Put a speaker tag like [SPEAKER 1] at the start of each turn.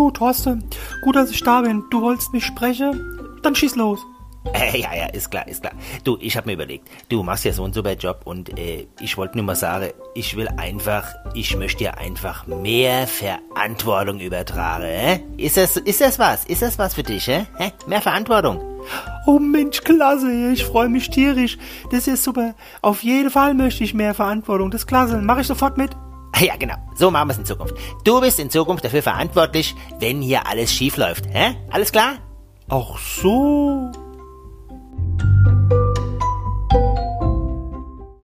[SPEAKER 1] Du, Thorsten, gut, dass ich da bin. Du wolltest mich sprechen? Dann schieß los.
[SPEAKER 2] Äh, ja, ja, ist klar, ist klar. Du, ich hab mir überlegt, du machst ja so einen super Job und äh, ich wollte nur mal sagen, ich will einfach, ich möchte dir einfach mehr Verantwortung übertragen. Hä? Ist das, ist das was? Ist das was für dich, hä? Mehr Verantwortung?
[SPEAKER 1] Oh Mensch, klasse, ich freue mich tierisch. Das ist super. Auf jeden Fall möchte ich mehr Verantwortung. Das ist klasse. Mache ich sofort mit.
[SPEAKER 2] Ja, genau. So machen wir es in Zukunft. Du bist in Zukunft dafür verantwortlich, wenn hier alles schief läuft. Hä? Alles klar?
[SPEAKER 1] Ach so.